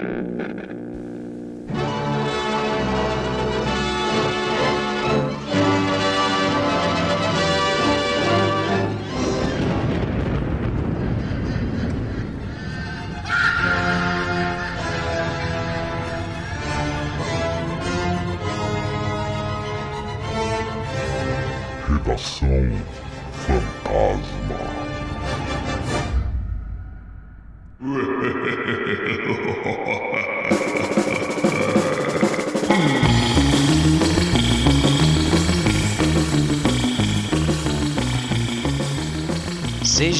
Mm-hmm.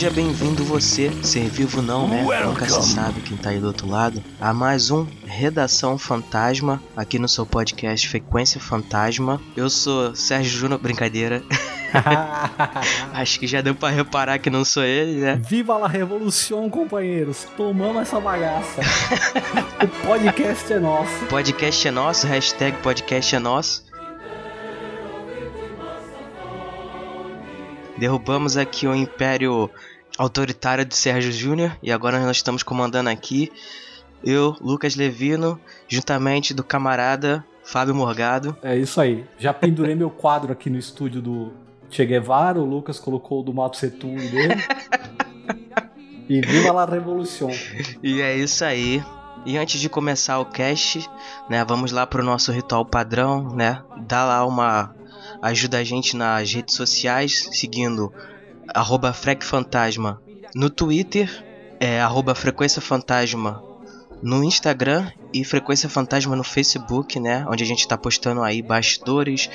Seja bem-vindo você, ser vivo não, né? Nunca se sabe quem tá aí do outro lado. A mais um Redação Fantasma, aqui no seu podcast Frequência Fantasma. Eu sou Sérgio Júnior, brincadeira. Acho que já deu pra reparar que não sou ele, né? Viva la revolução, companheiros! Tomamos essa bagaça. o podcast é nosso. Podcast é nosso, hashtag podcast é nosso. Derrubamos aqui o império autoritário de Sérgio Júnior e agora nós estamos comandando aqui eu, Lucas Levino, juntamente do camarada Fábio Morgado. É isso aí. Já pendurei meu quadro aqui no estúdio do Che Guevara, o Lucas colocou o do Mato Setum dele. e viva la revolução. E é isso aí. E antes de começar o cast, né, vamos lá pro nosso ritual padrão, né? Dá lá uma ajuda a gente nas redes sociais, seguindo arroba FrecFantasma no Twitter, é, arroba Frequência Fantasma no Instagram e Frequência Fantasma no Facebook, né? Onde a gente está postando aí bastidores,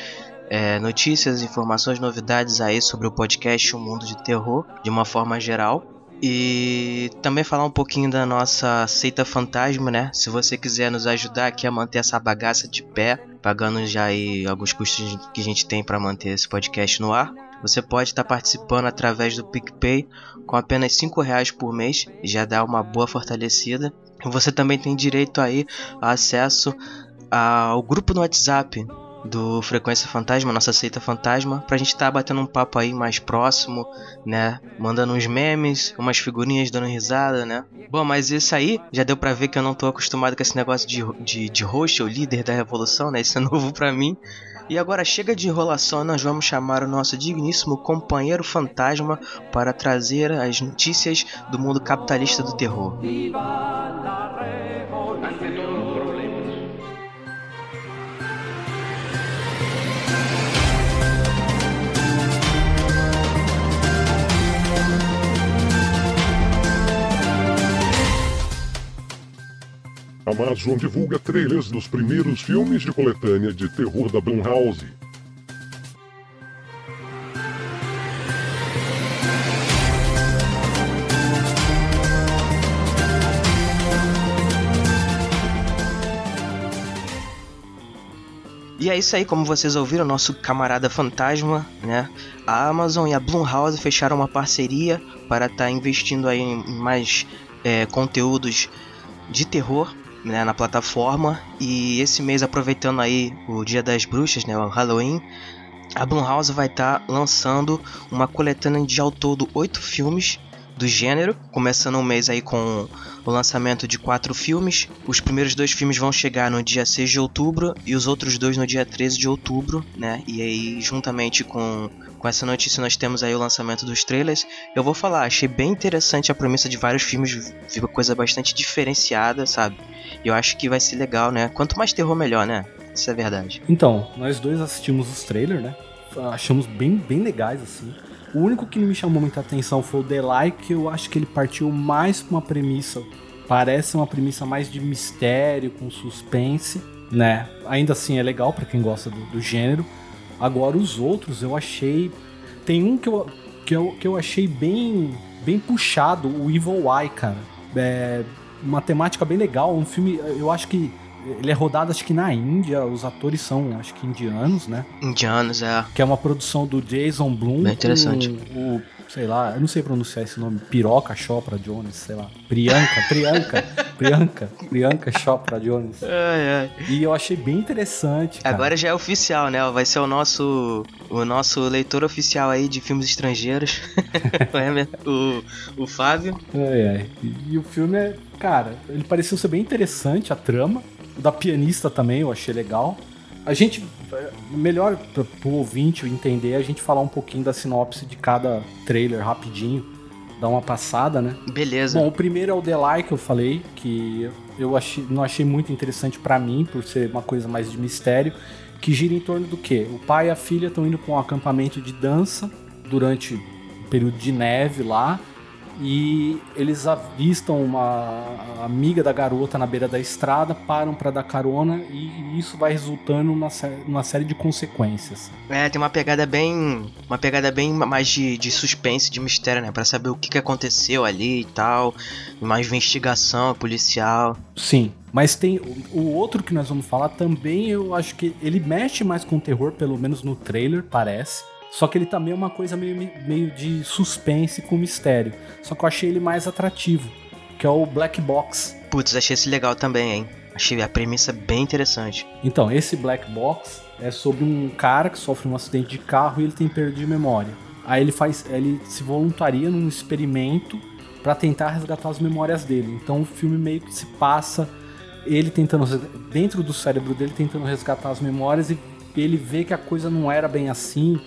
é, notícias, informações, novidades aí sobre o podcast O Mundo de Terror, de uma forma geral. E também falar um pouquinho da nossa seita fantasma, né? Se você quiser nos ajudar aqui a manter essa bagaça de pé, pagando já aí alguns custos que a gente tem para manter esse podcast no ar, você pode estar participando através do PicPay com apenas 5 reais por mês, já dá uma boa fortalecida. Você também tem direito aí a acesso ao grupo no WhatsApp do Frequência Fantasma, nossa seita fantasma, pra gente estar tá batendo um papo aí mais próximo, né? Mandando uns memes, umas figurinhas dando risada, né? Bom, mas isso aí já deu pra ver que eu não tô acostumado com esse negócio de, de, de host, ou líder da revolução, né? Isso é novo pra mim. E agora chega de enrolação, nós vamos chamar o nosso digníssimo companheiro fantasma para trazer as notícias do mundo capitalista do terror. Amazon divulga trailers dos primeiros filmes de coletânea de terror da Blumhouse. E é isso aí, como vocês ouviram, nosso camarada fantasma, né? A Amazon e a Blumhouse fecharam uma parceria para estar tá investindo aí em mais é, conteúdos de terror né, na plataforma. E esse mês, aproveitando aí o Dia das Bruxas, né, o Halloween, a Blumhouse vai estar tá lançando uma coletânea de ao todo oito filmes do gênero, começando o mês aí com o lançamento de quatro filmes. Os primeiros dois filmes vão chegar no dia 6 de outubro e os outros dois no dia 13 de outubro, né? E aí, juntamente com, com essa notícia, nós temos aí o lançamento dos trailers. Eu vou falar, achei bem interessante a premissa de vários filmes, uma coisa bastante diferenciada, sabe? E eu acho que vai ser legal, né? Quanto mais terror, melhor, né? Isso é verdade. Então, nós dois assistimos os trailers, né? Achamos bem, bem legais, assim. O único que me chamou muita atenção foi o Delay, que eu acho que ele partiu mais pra uma premissa. Parece uma premissa mais de mistério, com suspense, né? Ainda assim é legal para quem gosta do, do, gênero. Agora os outros eu achei. Tem um que eu, que eu, que eu achei bem, bem puxado, o Evil Eye, cara. É uma temática bem legal, um filme. Eu acho que Ele é rodado, acho que na Índia, os atores são, acho que indianos, né? Indianos, é. Que é uma produção do Jason Blum. Bem interessante. Com o, sei lá, eu não sei pronunciar esse nome. Piroca Chopra Jones, sei lá. Priyanka, Priyanka, Priyanka, Priyanka Chopra Jones. Ai, ai. E eu achei bem interessante. Cara. Agora já é oficial, né? Vai ser o nosso o nosso leitor oficial aí de filmes estrangeiros. o, o Fábio. Ai, ai. E, e o filme é, cara, ele pareceu ser bem interessante, a trama. O da pianista também eu achei legal. A gente, melhor para o ouvinte entender, a gente falar um pouquinho da sinopse de cada trailer rapidinho, dar uma passada, né? Beleza. Bom, o primeiro é o The Lie que eu falei, que eu achei, não achei muito interessante para mim, por ser uma coisa mais de mistério, que gira em torno do quê? O pai e a filha estão indo para um acampamento de dança durante um período de neve lá, e eles avistam uma amiga da garota na beira da estrada, param para dar carona e isso vai resultando numa, numa série de consequências. É, tem uma pegada bem, uma pegada bem mais de, de suspense, de mistério, né, para saber o que, que aconteceu ali e tal, mais investigação policial. Sim, mas tem o outro que nós vamos falar também, eu acho que ele mexe mais com terror, pelo menos no trailer, parece. Só que ele também é uma coisa meio, meio de suspense com mistério. Só que eu achei ele mais atrativo, que é o Black Box. Putz, achei esse legal também, hein? Achei a premissa bem interessante. Então, esse Black Box é sobre um cara que sofre um acidente de carro e ele tem perda de memória. Aí ele faz, ele se voluntaria num experimento para tentar resgatar as memórias dele. Então o filme meio que se passa ele tentando dentro do cérebro dele tentando resgatar as memórias e ele vê que a coisa não era bem assim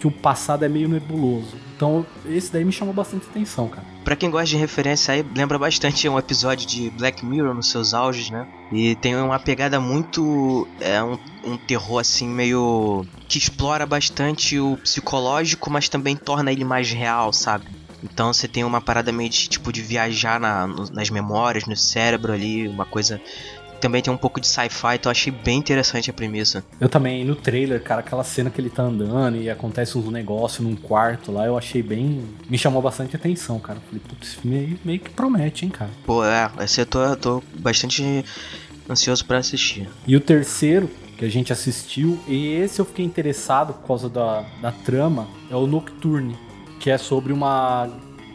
que o passado é meio nebuloso. Então, esse daí me chamou bastante atenção, cara. Pra quem gosta de referência aí, lembra bastante um episódio de Black Mirror nos seus auges, né? E tem uma pegada muito. É um, um terror assim, meio. que explora bastante o psicológico, mas também torna ele mais real, sabe? Então você tem uma parada meio de tipo de viajar na, nas memórias, no cérebro ali, uma coisa também tem um pouco de sci-fi, então eu achei bem interessante a premissa. Eu também, no trailer, cara, aquela cena que ele tá andando e acontece uns negócios num quarto lá, eu achei bem. Me chamou bastante atenção, cara. Falei, putz, esse filme meio que promete, hein, cara. Pô, é, esse eu tô, eu tô bastante ansioso para assistir. E o terceiro, que a gente assistiu, e esse eu fiquei interessado por causa da, da trama, é o Nocturne, que é sobre uma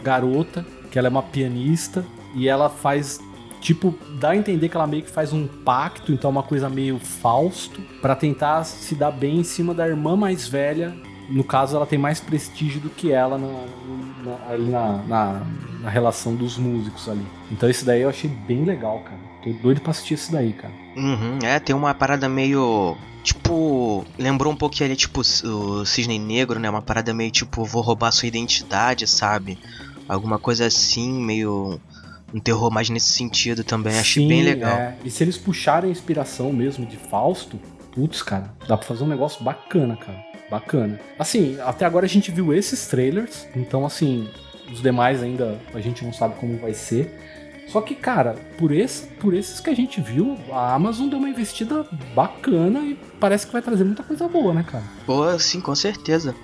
garota, que ela é uma pianista, e ela faz tipo, dá a entender que ela meio que faz um pacto, então é uma coisa meio Fausto, para tentar se dar bem em cima da irmã mais velha. No caso, ela tem mais prestígio do que ela na, na, ali na, na, na relação dos músicos ali. Então esse daí eu achei bem legal, cara. Tô doido pra assistir esse daí, cara. Uhum, é, tem uma parada meio. Tipo. Lembrou um pouquinho ali, tipo, o Cisne Negro, né? Uma parada meio tipo, vou roubar sua identidade, sabe? Alguma coisa assim, meio um terror mais nesse sentido também. Achei Sim, bem legal. É. E se eles puxarem a inspiração mesmo de Fausto, putz, cara, dá pra fazer um negócio bacana, cara. Bacana. Assim, até agora a gente viu esses trailers, então assim, os demais ainda a gente não sabe como vai ser. Só que, cara, por, esse, por esses que a gente viu, a Amazon deu uma investida bacana e parece que vai trazer muita coisa boa, né, cara? Pô, sim, com certeza.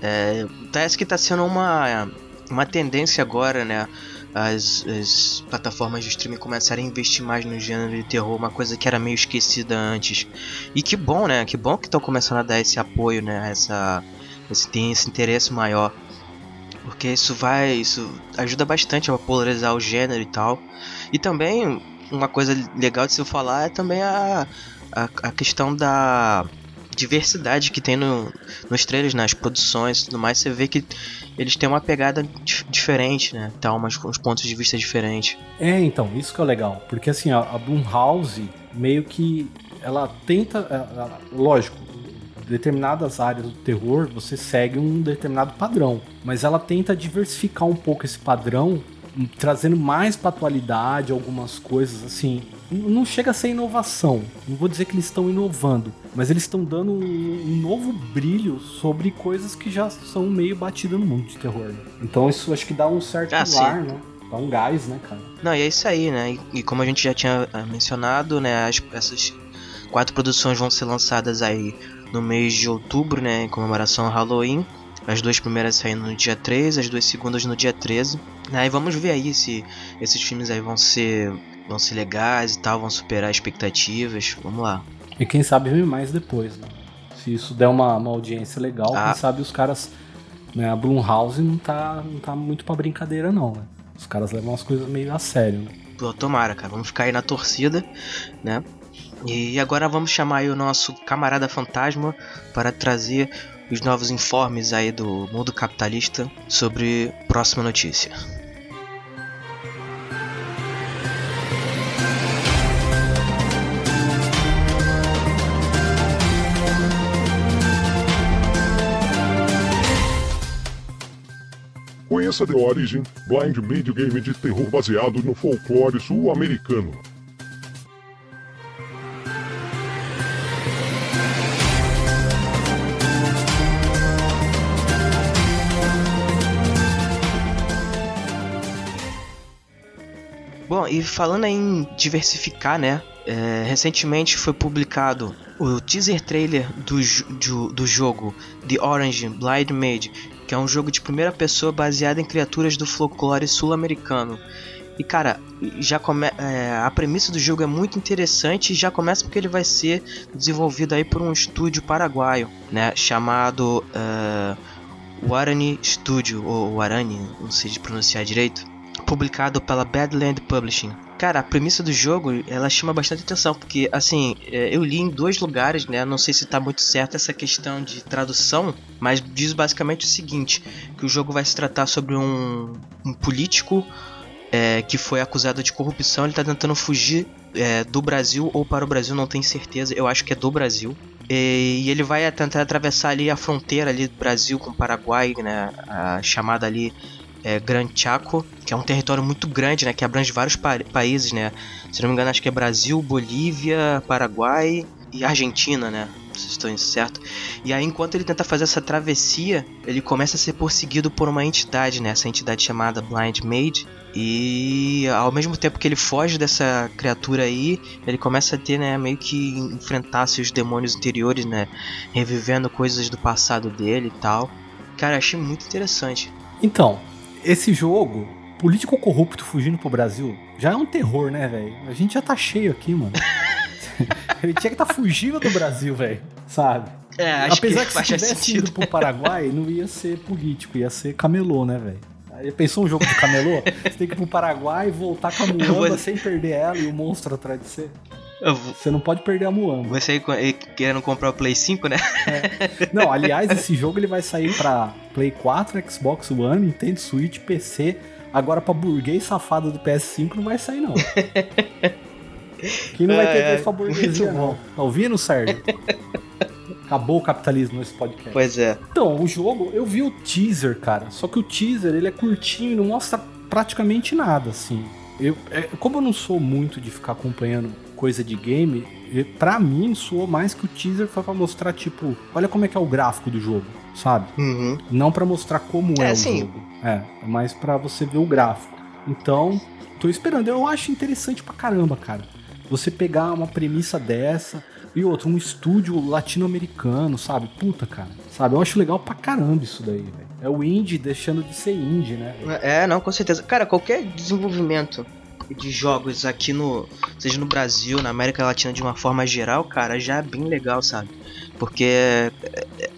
É, parece que tá sendo uma, uma tendência agora, né? As, as, plataformas de streaming começarem a investir mais no gênero de terror, uma coisa que era meio esquecida antes. E que bom, né? Que bom que estão começando a dar esse apoio, né? Essa, esse, tem esse interesse maior. Porque isso vai. Isso ajuda bastante a polarizar o gênero e tal. E também, uma coisa legal de se falar é também a, a, a questão da diversidade que tem no, nos trailers, nas produções e tudo mais, você vê que eles têm uma pegada diferente, né? Tá umas, uns pontos de vista diferentes. É, então, isso que é legal. Porque assim, a, a Blumhouse meio que ela tenta. Ela, lógico, determinadas áreas do terror você segue um determinado padrão. Mas ela tenta diversificar um pouco esse padrão, trazendo mais pra atualidade algumas coisas, assim não chega a ser inovação. Não vou dizer que eles estão inovando, mas eles estão dando um, novo brilho sobre coisas que já são meio batidas no mundo de terror. Né? Então isso acho que dá um certo ah, ar, né? Dá um gás, né, cara? Não, e é isso aí, né? E, e como a gente já tinha ah, mencionado, né, as, essas quatro produções vão ser lançadas aí no mês de outubro, né, em comemoração ao Halloween. As duas primeiras saindo no dia 3, as duas segundas no dia 13. Aí vamos ver aí se esses filmes aí vão ser vão ser legais e tal, vão superar expectativas. Vamos lá. E quem sabe ver mais depois, né? Se isso der uma, uma audiência legal, ah. quem sabe os caras. Né, a Blumhouse não tá, não tá muito pra brincadeira, não, né? Os caras levam as coisas meio a sério, né? Pô, tomara, cara. Vamos ficar aí na torcida, né? E agora vamos chamar aí o nosso camarada fantasma para trazer os novos informes aí do mundo capitalista sobre próxima notícia. Conheça The Origin, blind video game de terror baseado no folclore sul-americano. Bom, e falando em diversificar, né? É, recentemente foi publicado o teaser trailer do, do, do jogo The Orange Blind Made, que é um jogo de primeira pessoa baseado em criaturas do folclore sul-americano. E cara, já come é, a premissa do jogo é muito interessante e já começa porque ele vai ser desenvolvido aí por um estúdio paraguaio, né, chamado uh, Warani Studio ou Warani, não sei de pronunciar direito, publicado pela Badland Publishing. Cara, a premissa do jogo, ela chama bastante atenção, porque, assim, é, eu li em dois lugares, né, não sei se tá muito certo essa questão de tradução, mas diz basicamente o seguinte, que o jogo vai se tratar sobre um, um político é, que foi acusado de corrupção, ele tá tentando fugir é, do Brasil ou para o Brasil, não tenho certeza, eu acho que é do Brasil. E, e ele vai tentar atravessar ali a fronteira ali do Brasil com o Paraguai, né, a chamada ali é, Gran Chaco, que é um território muito grande, né, que abrange vários pa países, né? Se não me engano, acho que é Brasil, Bolívia, Paraguai e Argentina, né? Se estou certo. E aí, enquanto ele tenta fazer essa travessia, ele começa a ser perseguido por uma entidade, né? Essa entidade chamada Blind Maid. E ao mesmo tempo que ele foge dessa criatura aí, ele começa a ter, né, meio que enfrentar seus demônios interiores, né? Revivendo coisas do passado dele e tal. Cara, achei muito interessante. Então, esse jogo, político corrupto fugindo pro Brasil, já é um terror, né, velho? A gente já tá cheio aqui, mano. Ele tinha que estar tá fugindo do Brasil, velho. Sabe? É, acho Apesar que, que se tivesse sentido. ido pro Paraguai, não ia ser político, ia ser camelô, né, velho? Aí pensou um jogo de camelô? Você tem que ir pro Paraguai e voltar com a muamba vou... sem perder ela e o monstro atrás de você. Vou... Você não pode perder a muamba. Você querendo comprar o Play 5, né? É. Não, aliás, esse jogo ele vai sair pra Play 4, Xbox One, Nintendo Switch, PC. Agora pra burguês safado do PS5 não vai sair, não. Quem não vai ter vez pra burguesia, não. Tá ouvindo, Sérgio? Acabou o capitalismo nesse podcast. Pois é. Então, o jogo, eu vi o teaser, cara. Só que o teaser, ele é curtinho e não mostra praticamente nada, assim. Eu, é, como eu não sou muito de ficar acompanhando coisa de game, para mim soou mais que o teaser foi para mostrar, tipo, olha como é que é o gráfico do jogo, sabe? Uhum. Não para mostrar como é, é o sim. jogo. É, é mais para você ver o gráfico. Então, tô esperando. Eu acho interessante pra caramba, cara. Você pegar uma premissa dessa e outro, um estúdio latino-americano, sabe? Puta, cara. Sabe? Eu acho legal pra caramba isso daí, velho. É o indie deixando de ser indie, né? É, não, com certeza. Cara, qualquer desenvolvimento de jogos aqui no. Seja no Brasil, na América Latina de uma forma geral, cara, já é bem legal, sabe? Porque é, é,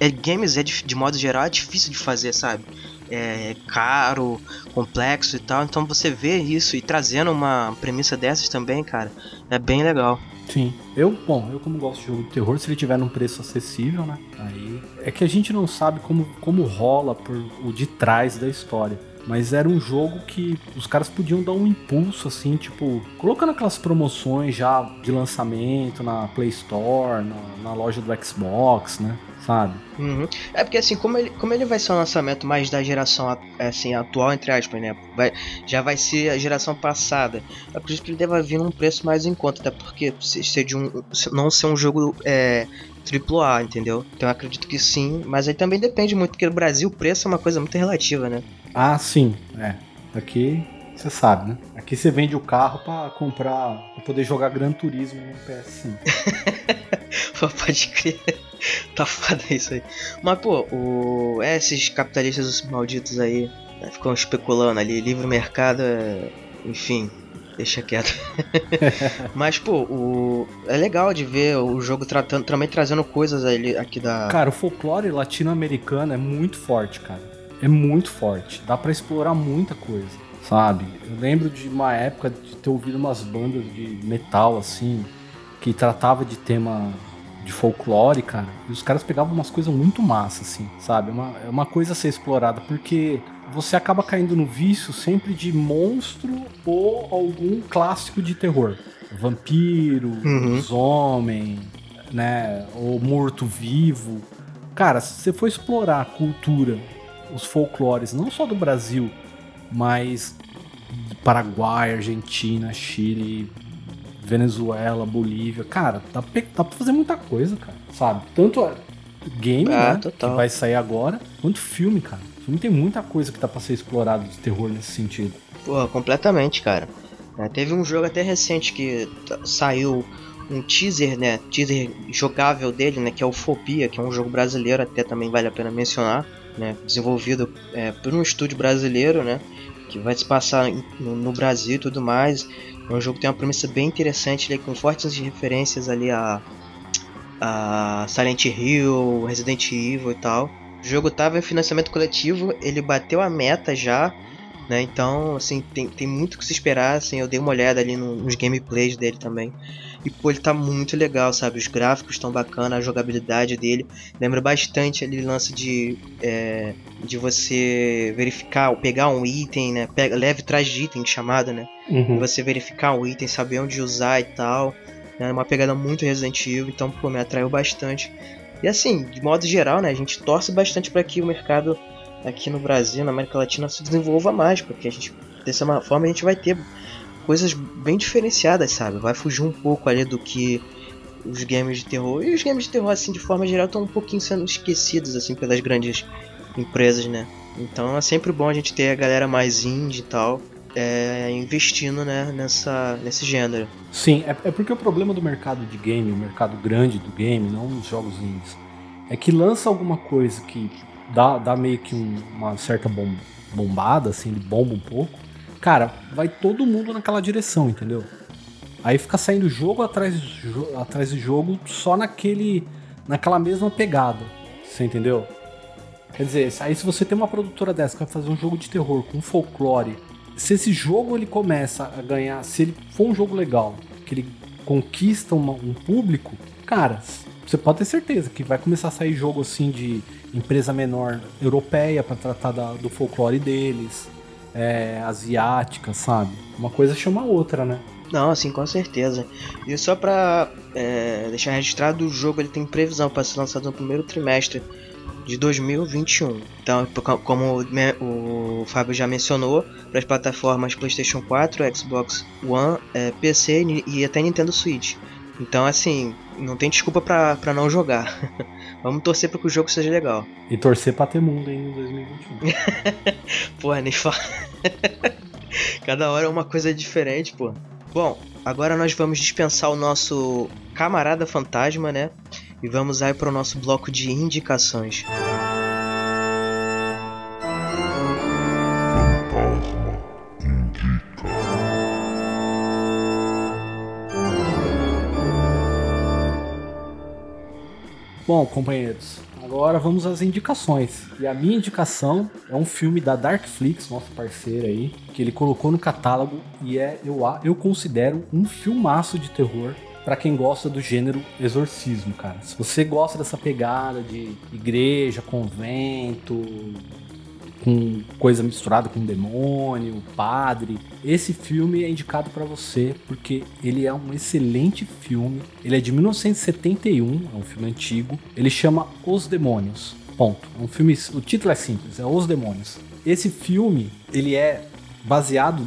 é, games é de, de modo geral é difícil de fazer, sabe? É caro, complexo e tal. Então você vê isso e trazendo uma premissa dessas também, cara, é bem legal. Sim. Eu, bom, eu como gosto de jogo de terror, se ele tiver num preço acessível, né? Aí. É que a gente não sabe como, como rola por o de trás da história. Mas era um jogo que os caras podiam dar um impulso, assim, tipo, colocando aquelas promoções já de lançamento na Play Store, na, na loja do Xbox, né? Sabe? Uhum. É porque assim, como ele, como ele vai ser um lançamento mais da geração assim, atual, entre aspas, né? Vai, já vai ser a geração passada. Eu acredito que ele deva vir num preço mais em conta, até porque ser de um, não ser um jogo é, AAA, entendeu? Então eu acredito que sim, mas aí também depende muito, porque no Brasil o preço é uma coisa muito relativa, né? Ah, sim, é. Aqui você sabe, né? Aqui você vende o carro para comprar, pra poder jogar Gran Turismo no PS5. Pode crer. Tá foda isso aí. Mas, pô, o... É, esses capitalistas malditos aí né, ficam especulando ali. Livre mercado é... Enfim. Deixa quieto. Mas, pô, o... é legal de ver o jogo tratando, também trazendo coisas ali, aqui da. Cara, o folclore latino-americano é muito forte, cara. É muito forte. Dá para explorar muita coisa, sabe? Eu lembro de uma época de ter ouvido umas bandas de metal, assim, que tratava de tema de folclore, cara. E os caras pegavam umas coisas muito massas, assim, sabe? É uma, é uma coisa a ser explorada, porque você acaba caindo no vício sempre de monstro ou algum clássico de terror. Vampiro, Uhum. lobisomem, né? Ou morto-vivo. Cara, se você for explorar a cultura, os folclores, não só do Brasil, mas Paraguai, Argentina, Chile, Venezuela, Bolívia, cara, dá pra, dá pra fazer muita coisa, cara, sabe? Tanto game, Ah, né, total. que vai sair agora, quanto filme, cara. O filme tem muita coisa que dá pra ser explorado de terror nesse sentido. Pô, completamente, cara. É, teve um jogo até recente que saiu um teaser, né? Teaser jogável dele, né? Que é o Fobia, que é um jogo brasileiro, até também vale a pena mencionar, né? Desenvolvido é, por um estúdio brasileiro, né? Que vai se passar no, no Brasil e tudo mais. É um jogo que tem uma premissa bem interessante, né, com fortes referências ali a, a Silent Hill, Resident Evil e tal. O jogo tava em financiamento coletivo, ele bateu a meta já, né? Então, assim, tem, tem muito o que se esperar, assim, eu dei uma olhada ali no- nos gameplays dele também. E, pô, ele tá muito legal, sabe? Os gráficos estão bacana, a jogabilidade dele. Lembra bastante ali o lance de, é, de você verificar, ou pegar um item, né? Pega, leve trás de item chamado, né? E você verificar um item, saber onde usar e tal. É uma pegada muito Resident Evil, então, pô, me atraiu bastante. E assim, de modo geral, né, a gente torce bastante para que o mercado aqui no Brasil, na América Latina, se desenvolva mais, porque a gente, dessa ma- forma a gente vai ter coisas bem diferenciadas, sabe? Vai fugir um pouco ali do que os games de terror. E os games de terror, assim, de forma geral, estão um pouquinho sendo esquecidos, assim, pelas grandes empresas, né? Então é sempre bom a gente ter a galera mais indie e tal, é, investindo, né, nessa, nesse gênero. Sim, é, é porque o problema do mercado de game, o mercado grande do game, não os jogos indies, é que lança alguma coisa que dá, dá meio que um- uma certa bom- bombada, assim, ele bomba um pouco. Cara, vai todo mundo naquela direção, entendeu? Aí fica saindo jogo atrás de, jo- atrás de jogo só naquele, naquela mesma pegada. Você entendeu? Quer dizer, aí se você tem uma produtora dessa que vai fazer um jogo de terror com folclore, se esse jogo ele começa a ganhar, se ele for um jogo legal, que ele conquista uma- um público, cara, você pode ter certeza que vai começar a sair jogo assim de empresa menor europeia pra tratar da- do folclore deles, é, asiática, sabe? Uma coisa chama a outra, né? Não, assim, com certeza. E só pra é, deixar registrado, o jogo ele tem previsão para ser lançado no primeiro trimestre de 2021. Então, co- como o Fábio já mencionou, para as plataformas PlayStation 4, Xbox One, é, PC e até Nintendo Switch. Então, assim, não tem desculpa pra não jogar. Vamos torcer para que o jogo seja legal. E torcer pra ter mundo ainda em 2021. Porra, nem fala. Cada hora é uma coisa diferente, pô. Bom, agora nós vamos dispensar o nosso camarada fantasma, né? E vamos aí para o nosso bloco de indicações. Fantasma Bom, companheiros, agora vamos às indicações. E a minha indicação é um filme da Darkflix, nosso parceiro aí, que ele colocou no catálogo e é, eu, eu considero, um filmaço de terror pra quem gosta do gênero exorcismo, cara. Se você gosta dessa pegada de igreja, convento, com coisa misturada com demônio, padre. Esse filme é indicado pra você porque ele é um excelente filme. Ele é de 1971, é um filme antigo. Ele chama Os Demônios. Ponto. É um filme, o título é simples, é Os Demônios. Esse filme, ele é baseado,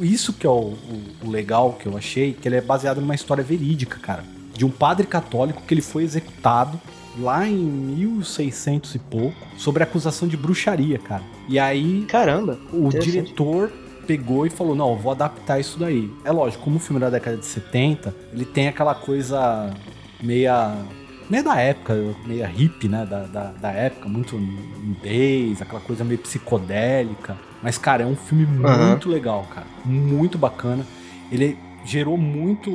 isso que é o- o legal que eu achei, que ele é baseado numa história verídica, cara, de um padre católico que ele foi executado lá em 1600 e pouco, sobre acusação de bruxaria, cara. E aí Caramba! o diretor pegou e falou: Não, eu vou adaptar isso daí. É lógico, como o filme é da década de 70, ele tem aquela coisa meia. meio da época, meia hippie, né? Da, da, da época, muito nudez, aquela coisa meio psicodélica. Mas, cara, é um filme muito legal, cara. Muito bacana. ele gerou muito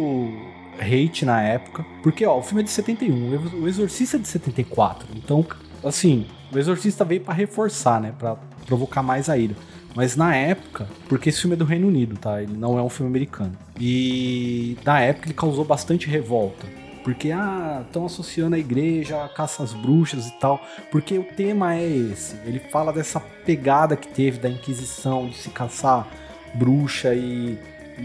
hate na época. Porque, ó, o filme é de 71, o Exorcista é de 74. Então, assim, o Exorcista veio para reforçar, né? Pra provocar mais a ira. Mas na época, porque esse filme é do Reino Unido, tá? Ele não é um filme americano. E na época ele causou bastante revolta. Porque, ah, estão associando a igreja a caça às bruxas e tal. Porque o tema é esse. Ele fala dessa pegada que teve da Inquisição, de se caçar bruxa e,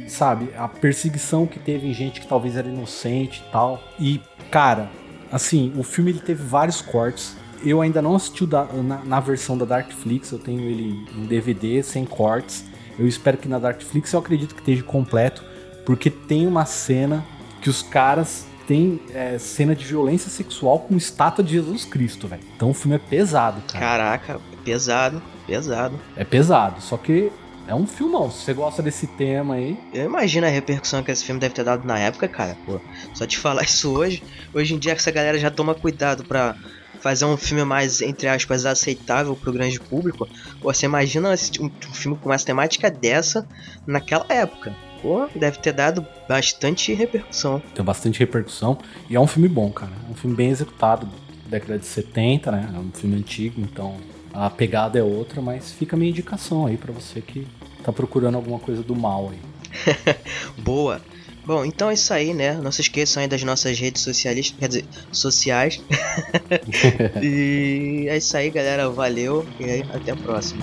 sabe, a perseguição que teve em gente que talvez era inocente e tal. E, cara, assim, o filme ele teve vários cortes. Eu ainda não assisti da, na, na, versão da Darkflix, eu tenho ele em DVD, sem cortes. Eu espero que na Darkflix eu acredito que esteja completo, porque tem uma cena que os caras tem é, cena de violência sexual com estátua de Jesus Cristo, velho. Então o filme é pesado, cara. Caraca, pesado, pesado. É pesado, só que é um filmão. Se você gosta desse tema aí. Eu imagino a repercussão que esse filme deve ter dado na época, cara. Pô, só te falar isso hoje. Hoje em dia essa galera já toma cuidado pra fazer um filme mais, entre aspas, aceitável pro grande público. Pô, você imagina um filme com uma temática dessa naquela época. Pô, deve ter dado bastante repercussão. Tem bastante repercussão. E é um filme bom, cara. É um filme bem executado. Década de 70, né? É um filme antigo, então a pegada é outra, mas fica a minha indicação aí para você que tá procurando alguma coisa do mal aí. Boa. Bom, então é isso aí, né? Não se esqueçam aí das nossas redes sociais, quer dizer, sociais. e é isso aí, galera. Valeu e aí, até a próxima.